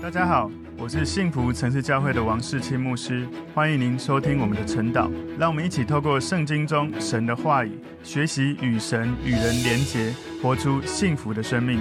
大家好，我是幸福城市教会的王世清牧师，欢迎您收听我们的晨祷。让我们一起透过圣经中神的话语，学习与神与人连结，活出幸福的生命。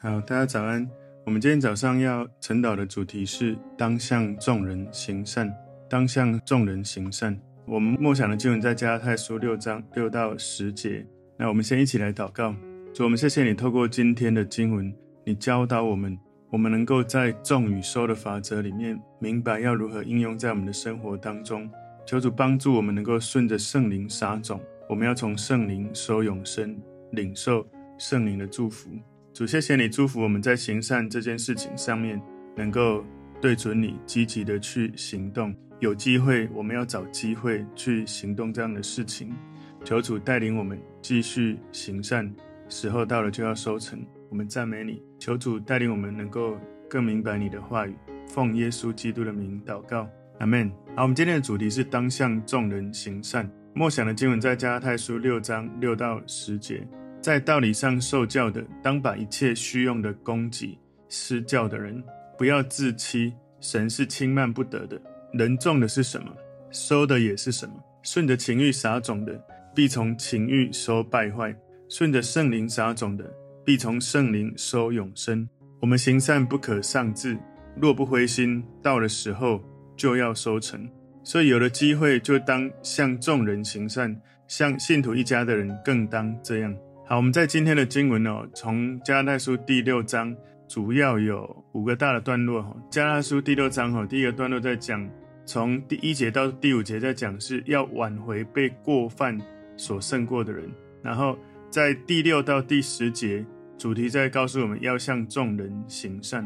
好，大家早安。我们今天早上要晨祷的主题是当向众人行善。当向众人行善。我们默想的经文在加泰书六章六到十节。那我们先一起来祷告。主，我们谢谢你透过今天的经文。你教导我们，我们能够在种与收的法则里面明白要如何应用在我们的生活当中。求主帮助我们能够顺着圣灵撒种，我们要从圣灵收永生，领受圣灵的祝福。主，谢谢你祝福我们在行善这件事情上面能够对准你，积极的去行动。有机会，我们要找机会去行动这样的事情。求主带领我们继续行善，时候到了就要收成。我们赞美你，求主带领我们能够更明白你的话语，奉耶稣基督的名祷告，阿门。好，我们今天的主题是当向众人行善。默想的经文在加拉太书六章六到十节，在道理上受教的，当把一切虚用的供给施教的人，不要自欺，神是轻慢不得的。人种的是什么，收的也是什么。顺着情欲撒种的，必从情欲收败坏；顺着圣灵撒种的，必从圣灵收永生。我们行善不可丧志，若不灰心，到了时候就要收成。所以有了机会，就当向众人行善，向信徒一家的人更当这样。好，我们在今天的经文哦，从加拉太书第六章，主要有五个大的段落哈。加拉太书第六章哈，第一个段落在讲，从第一节到第五节在讲是要挽回被过犯所胜过的人，然后在第六到第十节。主题在告诉我们要向众人行善。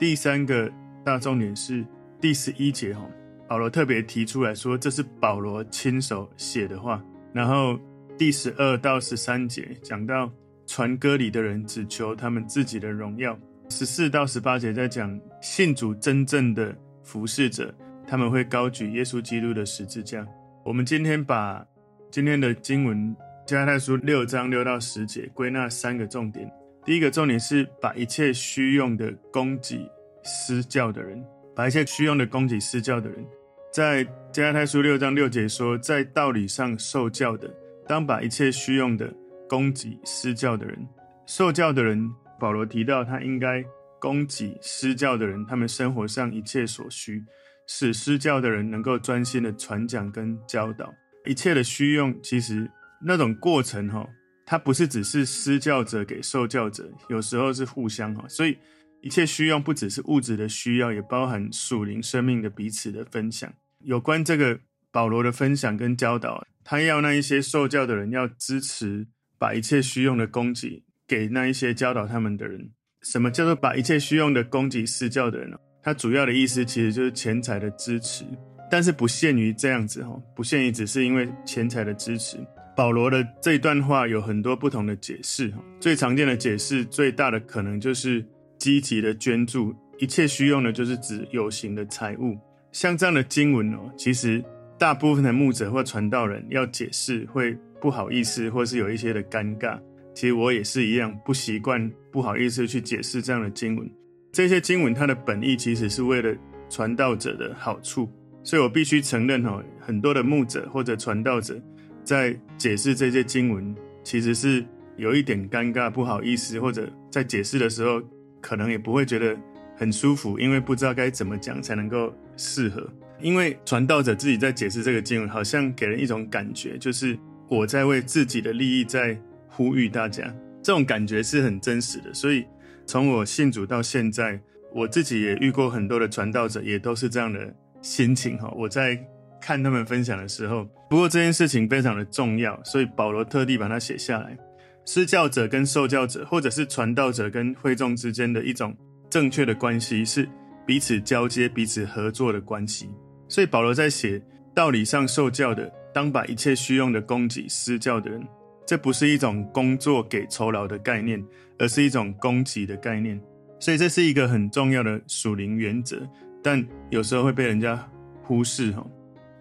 第三个大重点是第十一节哈，保罗特别提出来说，这是保罗亲手写的话。然后第十二到十三节讲到传歌里的人只求他们自己的荣耀。十四到十八节在讲信主真正的服侍者，他们会高举耶稣基督的十字架。我们今天把今天的经文加太书六章六到十节归纳三个重点。第一个重点是把一切虚用的供给施教的人，把一切虚用的供给施教的人，在加拉太书六章六节说，在道理上受教的，当把一切虚用的供给施教的人。受教的人，保罗提到他应该供给施教的人，他们生活上一切所需，使施教的人能够专心的传讲跟教导。一切的虚用，其实那种过程哈。它不是只是施教者给受教者，有时候是互相哈，所以一切需要不只是物质的需要，也包含属灵生命的彼此的分享。有关这个保罗的分享跟教导，他要那一些受教的人要支持，把一切需用的供给给那一些教导他们的人。什么叫做把一切需用的供给施教的人呢？他主要的意思其实就是钱财的支持，但是不限于这样子哈，不限于只是因为钱财的支持。保罗的这段话有很多不同的解释，最常见的解释，最大的可能就是积极的捐助，一切需用的，就是指有形的财物。像这样的经文哦，其实大部分的牧者或传道人要解释会不好意思，或是有一些的尴尬。其实我也是一样，不习惯，不好意思去解释这样的经文。这些经文它的本意其实是为了传道者的好处，所以我必须承认哦，很多的牧者或者传道者。在解释这些经文，其实是有一点尴尬、不好意思，或者在解释的时候，可能也不会觉得很舒服，因为不知道该怎么讲才能够适合。因为传道者自己在解释这个经文，好像给人一种感觉，就是我在为自己的利益在呼吁大家，这种感觉是很真实的。所以从我信主到现在，我自己也遇过很多的传道者，也都是这样的心情哈。我在。看他们分享的时候，不过这件事情非常的重要，所以保罗特地把它写下来。施教者跟受教者，或者是传道者跟会众之间的一种正确的关系，是彼此交接、彼此合作的关系。所以保罗在写道理上受教的，当把一切需用的供给施教的人，这不是一种工作给酬劳的概念，而是一种供给的概念。所以这是一个很重要的属灵原则，但有时候会被人家忽视哈。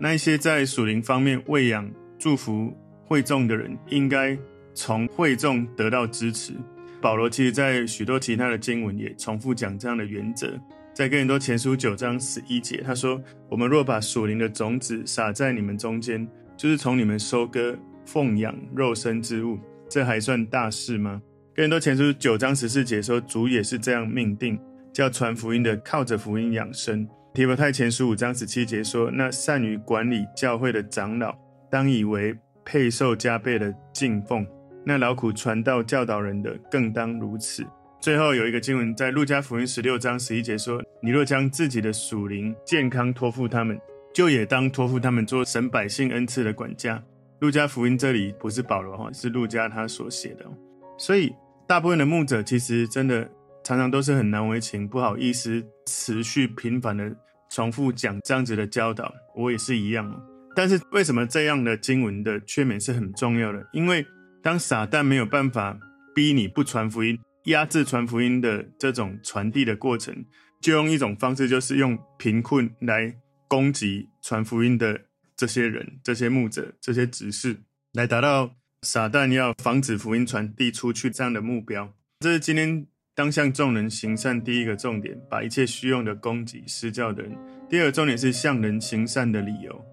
那一些在属灵方面喂养、祝福会众的人，应该从会众得到支持。保罗其实在许多其他的经文也重复讲这样的原则。在哥林多前书九章十一节，他说：“我们若把属灵的种子撒在你们中间，就是从你们收割奉养肉身之物，这还算大事吗？”哥林多前书九章十四节说：“主也是这样命定，叫传福音的靠着福音养生。”提摩太前书五章十七节说：“那善于管理教会的长老，当以为配受加倍的敬奉；那劳苦传道教导人的，更当如此。”最后有一个经文在路加福音十六章十一节说：“你若将自己的属灵健康托付他们，就也当托付他们做神百姓恩赐的管家。”路加福音这里不是保罗哈，是路加他所写的。所以大部分的牧者其实真的常常都是很难为情，不好意思持续频繁的重复讲这样子的教导。我也是一样。但是为什么这样的经文的劝勉是很重要的？因为当撒旦没有办法逼你不传福音。压制传福音的这种传递的过程，就用一种方式，就是用贫困来攻击传福音的这些人、这些牧者、这些执事，来达到撒旦要防止福音传递出去这样的目标。这是今天当向众人行善第一个重点，把一切虚用的供给施教的人。第二个重点是向人行善的理由，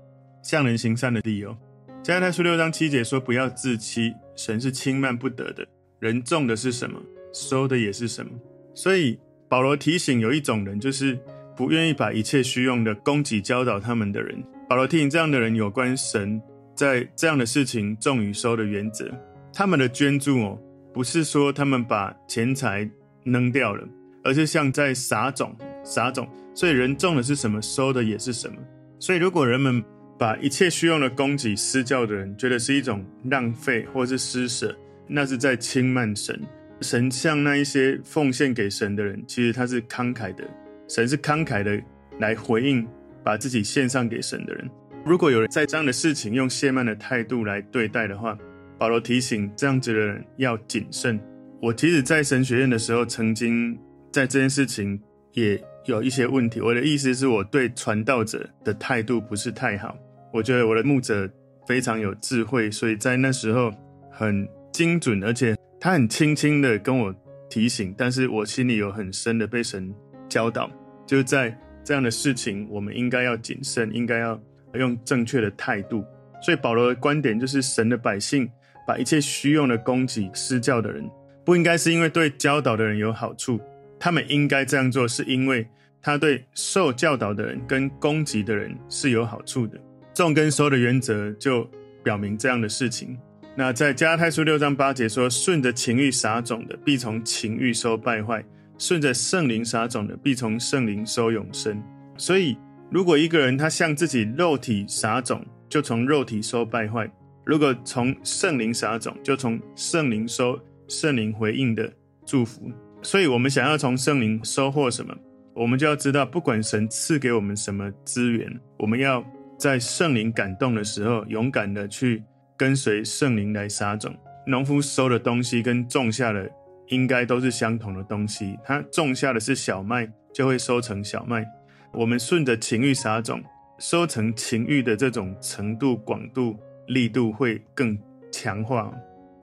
向人行善的理由。加拉太书六章七节说：“不要自欺，神是轻慢不得的。人种的是什么？”收的也是什么？所以保罗提醒有一种人，就是不愿意把一切虚用的供给教导他们的人。保罗提醒这样的人有关神在这样的事情种与收的原则。他们的捐助哦，不是说他们把钱财扔掉了，而是像在撒种，撒种。所以人种的是什么，收的也是什么。所以如果人们把一切虚用的供给施教的人，觉得是一种浪费或是施舍，那是在轻慢神。神向那一些奉献给神的人，其实他是慷慨的。神是慷慨的来回应，把自己献上给神的人。如果有人在这样的事情用亵慢的态度来对待的话，保罗提醒这样子的人要谨慎。我其实，在神学院的时候，曾经在这件事情也有一些问题。我的意思是我对传道者的态度不是太好。我觉得我的牧者非常有智慧，所以在那时候很精准，而且。他很轻轻的跟我提醒，但是我心里有很深的被神教导，就是在这样的事情，我们应该要谨慎，应该要用正确的态度。所以保罗的观点就是，神的百姓把一切虚用的供给施教的人，不应该是因为对教导的人有好处，他们应该这样做，是因为他对受教导的人跟攻击的人是有好处的。种跟收的原则就表明这样的事情。那在加拉太书六章八节说：“顺着情欲撒种的，必从情欲收败坏；顺着圣灵撒种的，必从圣灵收永生。”所以，如果一个人他向自己肉体撒种，就从肉体收败坏；如果从圣灵撒种，就从圣灵收圣灵回应的祝福。所以，我们想要从圣灵收获什么，我们就要知道，不管神赐给我们什么资源，我们要在圣灵感动的时候，勇敢的去。跟随圣灵来撒种，农夫收的东西跟种下的应该都是相同的东西。他种下的是小麦，就会收成小麦。我们顺着情欲撒种，收成情欲的这种程度、广度、力度会更强化。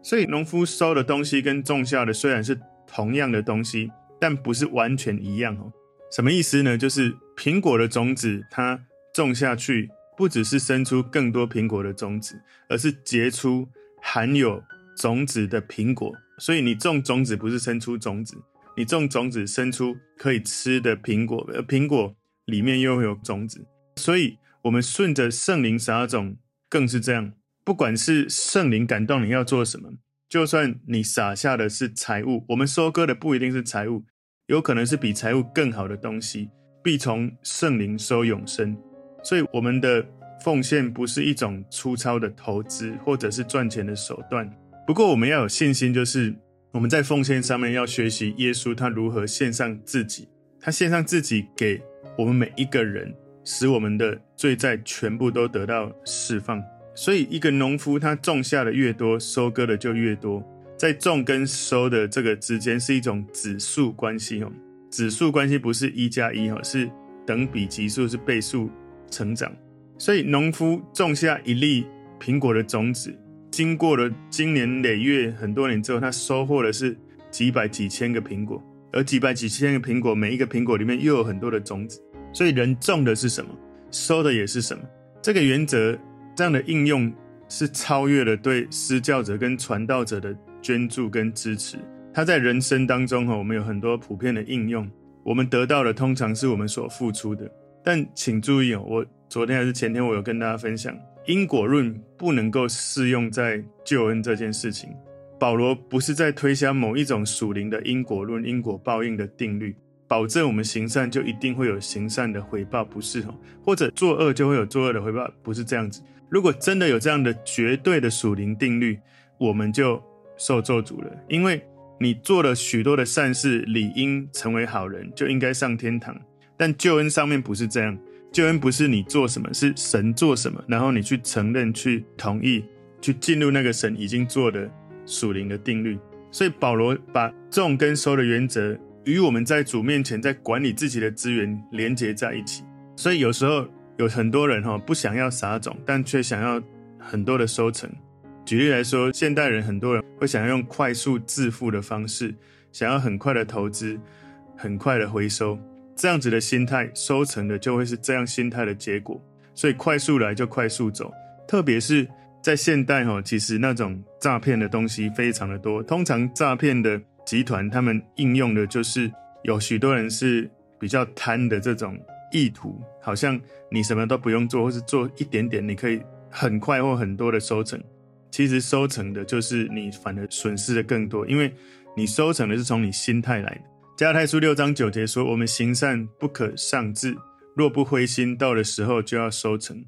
所以，农夫收的东西跟种下的虽然是同样的东西，但不是完全一样哦。什么意思呢？就是苹果的种子，它种下去。不只是生出更多苹果的种子，而是结出含有种子的苹果。所以你种种子不是生出种子，你种种子生出可以吃的苹果，而苹果里面又有种子。所以，我们顺着圣灵撒种，更是这样。不管是圣灵感动你要做什么，就算你撒下的是财物，我们收割的不一定是财物，有可能是比财物更好的东西，必从圣灵收永生。所以，我们的奉献不是一种粗糙的投资，或者是赚钱的手段。不过，我们要有信心，就是我们在奉献上面要学习耶稣他如何献上自己，他献上自己给我们每一个人，使我们的罪债全部都得到释放。所以，一个农夫他种下的越多，收割的就越多。在种跟收的这个之间是一种指数关系哦，指数关系不是一加一哦，是等比级数，是倍数。成长，所以农夫种下一粒苹果的种子，经过了经年累月很多年之后，他收获的是几百几千个苹果，而几百几千个苹果，每一个苹果里面又有很多的种子，所以人种的是什么，收的也是什么。这个原则这样的应用是超越了对施教者跟传道者的捐助跟支持。它在人生当中哈，我们有很多普遍的应用，我们得到的通常是我们所付出的。但请注意哦，我昨天还是前天，我有跟大家分享，因果论不能够适用在救恩这件事情。保罗不是在推销某一种属灵的因果论、因果报应的定律，保证我们行善就一定会有行善的回报，不是哦？或者作恶就会有作恶的回报，不是这样子。如果真的有这样的绝对的属灵定律，我们就受咒诅了，因为。你做了许多的善事，理应成为好人，就应该上天堂。但救恩上面不是这样，救恩不是你做什么，是神做什么，然后你去承认、去同意、去进入那个神已经做的属灵的定律。所以保罗把种跟收的原则与我们在主面前在管理自己的资源连接在一起。所以有时候有很多人哈不想要撒种，但却想要很多的收成。举例来说，现代人很多人会想要用快速致富的方式，想要很快的投资，很快的回收，这样子的心态，收成的就会是这样心态的结果。所以快速来就快速走，特别是在现代哈，其实那种诈骗的东西非常的多。通常诈骗的集团他们应用的就是有许多人是比较贪的这种意图，好像你什么都不用做，或是做一点点，你可以很快或很多的收成。其实收成的就是你，反而损失的更多，因为你收成的是从你心态来的。加拉太书六章九节说：“我们行善不可丧志，若不灰心，到的时候就要收成。”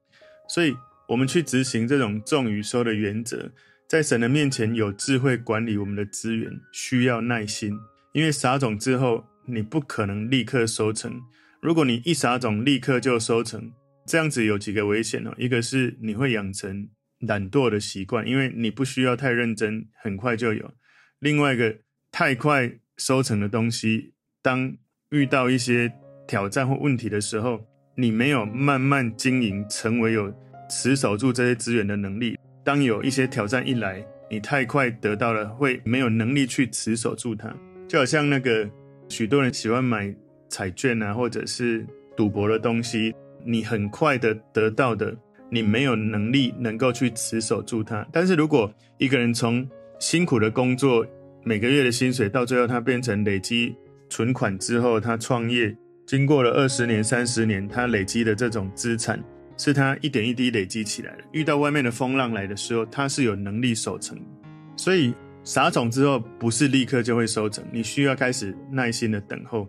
所以，我们去执行这种种与收的原则，在神的面前有智慧管理我们的资源，需要耐心。因为撒种之后，你不可能立刻收成。如果你一撒种立刻就收成，这样子有几个危险哦。一个是你会养成。懒惰的习惯，因为你不需要太认真，很快就有。另外一个，太快收成的东西，当遇到一些挑战或问题的时候，你没有慢慢经营，成为有持守住这些资源的能力。当有一些挑战一来，你太快得到了，会没有能力去持守住它。就好像那个许多人喜欢买彩券啊，或者是赌博的东西，你很快的得到的。你没有能力能够去持守住它，但是如果一个人从辛苦的工作，每个月的薪水，到最后他变成累积存款之后，他创业，经过了二十年、三十年，他累积的这种资产，是他一点一滴累积起来的。遇到外面的风浪来的时候，他是有能力守成。所以撒种之后，不是立刻就会收成，你需要开始耐心的等候。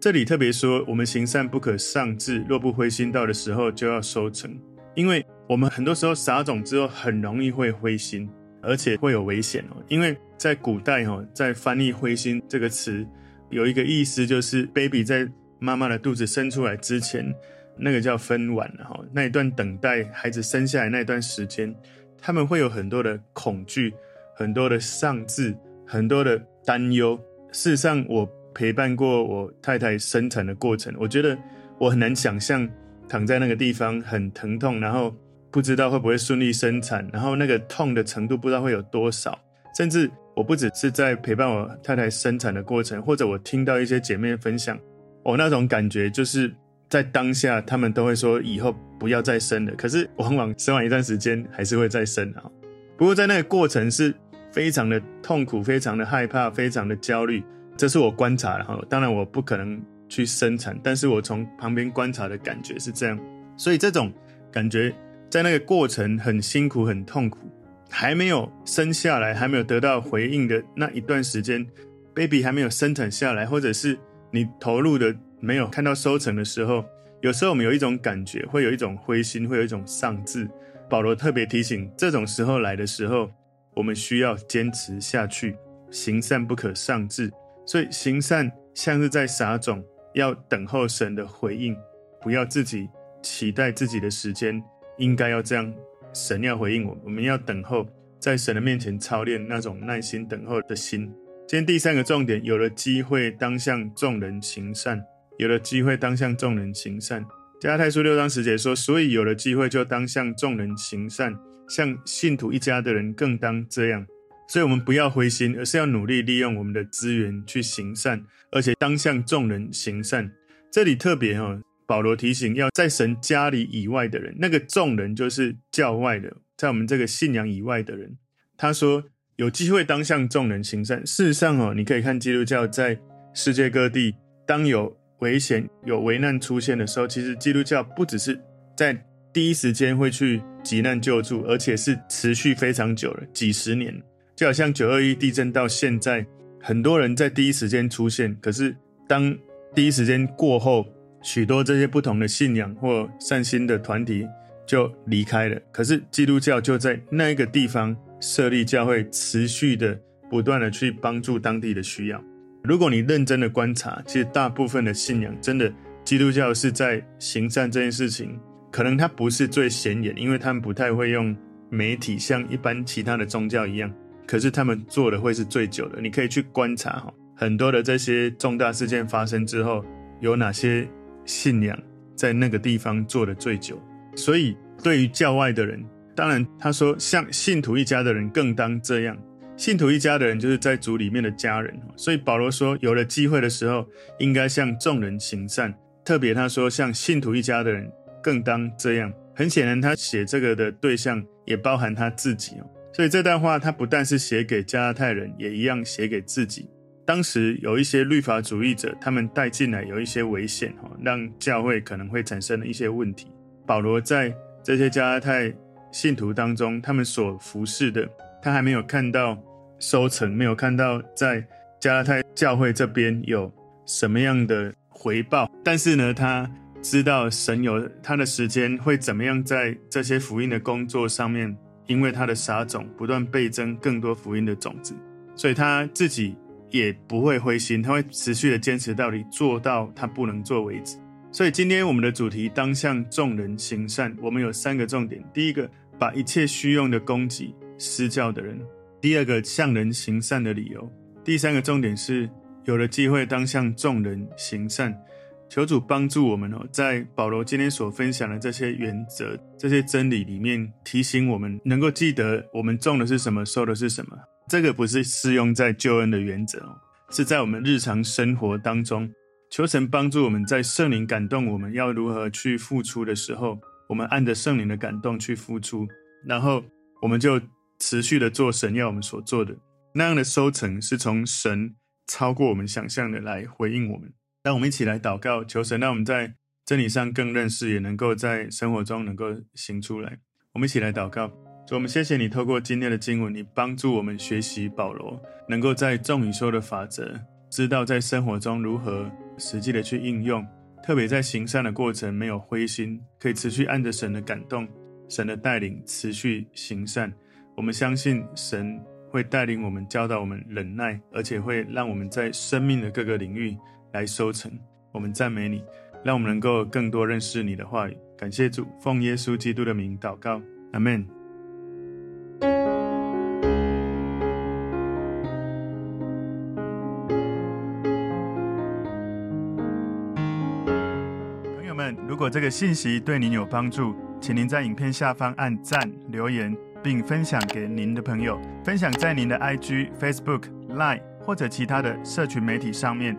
这里特别说，我们行善不可丧志，若不灰心，到的时候就要收成。因为我们很多时候撒种之后很容易会灰心，而且会有危险哦。因为在古代哈，在翻译“灰心”这个词，有一个意思就是 baby 在妈妈的肚子生出来之前，那个叫分娩哈。那一段等待孩子生下来那一段时间，他们会有很多的恐惧，很多的丧志，很多的担忧。事实上，我陪伴过我太太生产的过程，我觉得我很难想象。躺在那个地方很疼痛，然后不知道会不会顺利生产，然后那个痛的程度不知道会有多少。甚至我不只是在陪伴我太太生产的过程，或者我听到一些姐妹分享，我那种感觉就是在当下，他们都会说以后不要再生了。可是往往生完一段时间还是会再生啊。不过在那个过程是非常的痛苦，非常的害怕，非常的焦虑。这是我观察的哈。当然我不可能。去生产，但是我从旁边观察的感觉是这样，所以这种感觉在那个过程很辛苦、很痛苦，还没有生下来、还没有得到回应的那一段时间，baby 还没有生产下来，或者是你投入的没有看到收成的时候，有时候我们有一种感觉，会有一种灰心，会有一种丧志。保罗特别提醒，这种时候来的时候，我们需要坚持下去，行善不可丧志。所以行善像是在撒种。要等候神的回应，不要自己期待自己的时间，应该要这样。神要回应我，我们要等候，在神的面前操练那种耐心等候的心。今天第三个重点，有了机会当向众人行善，有了机会当向众人行善。加太书六章十节说，所以有了机会就当向众人行善，向信徒一家的人更当这样。所以，我们不要灰心，而是要努力利用我们的资源去行善，而且当向众人行善。这里特别哈，保罗提醒要在神家里以外的人，那个众人就是教外的，在我们这个信仰以外的人。他说有机会当向众人行善。事实上哦，你可以看基督教在世界各地，当有危险、有危难出现的时候，其实基督教不只是在第一时间会去急难救助，而且是持续非常久了，几十年。就好像九二一地震到现在，很多人在第一时间出现，可是当第一时间过后，许多这些不同的信仰或善心的团体就离开了。可是基督教就在那一个地方设立教会，持续的不断的去帮助当地的需要。如果你认真的观察，其实大部分的信仰真的，基督教是在行善这件事情，可能它不是最显眼，因为他们不太会用媒体像一般其他的宗教一样。可是他们做的会是最久的。你可以去观察哈，很多的这些重大事件发生之后，有哪些信仰在那个地方做的最久。所以对于教外的人，当然他说像信徒一家的人更当这样。信徒一家的人就是在主里面的家人，所以保罗说，有了机会的时候，应该向众人行善。特别他说，像信徒一家的人更当这样。很显然，他写这个的对象也包含他自己哦。所以这段话他不但是写给加拉太人，也一样写给自己。当时有一些律法主义者，他们带进来有一些危险哈，让教会可能会产生了一些问题。保罗在这些加拉太信徒当中，他们所服侍的，他还没有看到。收成没有看到在加拉太教会这边有什么样的回报，但是呢，他知道神有他的时间会怎么样在这些福音的工作上面，因为他的撒种不断倍增更多福音的种子，所以他自己也不会灰心，他会持续的坚持到底，做到他不能做为止。所以今天我们的主题当向众人行善，我们有三个重点：第一个，把一切需用的供给施教的人。第二个向人行善的理由，第三个重点是有了机会当向众人行善。求主帮助我们哦，在保罗今天所分享的这些原则、这些真理里面，提醒我们能够记得我们种的是什么，收的是什么。这个不是适用在救恩的原则哦，是在我们日常生活当中。求神帮助我们在圣灵感动我们要如何去付出的时候，我们按着圣灵的感动去付出，然后我们就。持续的做神要我们所做的，那样的收成是从神超过我们想象的来回应我们。让我们一起来祷告，求神让我们在真理上更认识，也能够在生活中能够行出来。我们一起来祷告，主，我们谢谢你透过今天的经文，你帮助我们学习保罗，能够在众与收的法则，知道在生活中如何实际的去应用，特别在行善的过程没有灰心，可以持续按着神的感动、神的带领持续行善。我们相信神会带领我们，教导我们忍耐，而且会让我们在生命的各个领域来收成。我们赞美你，让我们能够更多认识你的话语。感谢主，奉耶稣基督的名祷告，阿门。朋友们，如果这个信息对您有帮助，请您在影片下方按赞留言。并分享给您的朋友，分享在您的 IG、Facebook、Line 或者其他的社群媒体上面，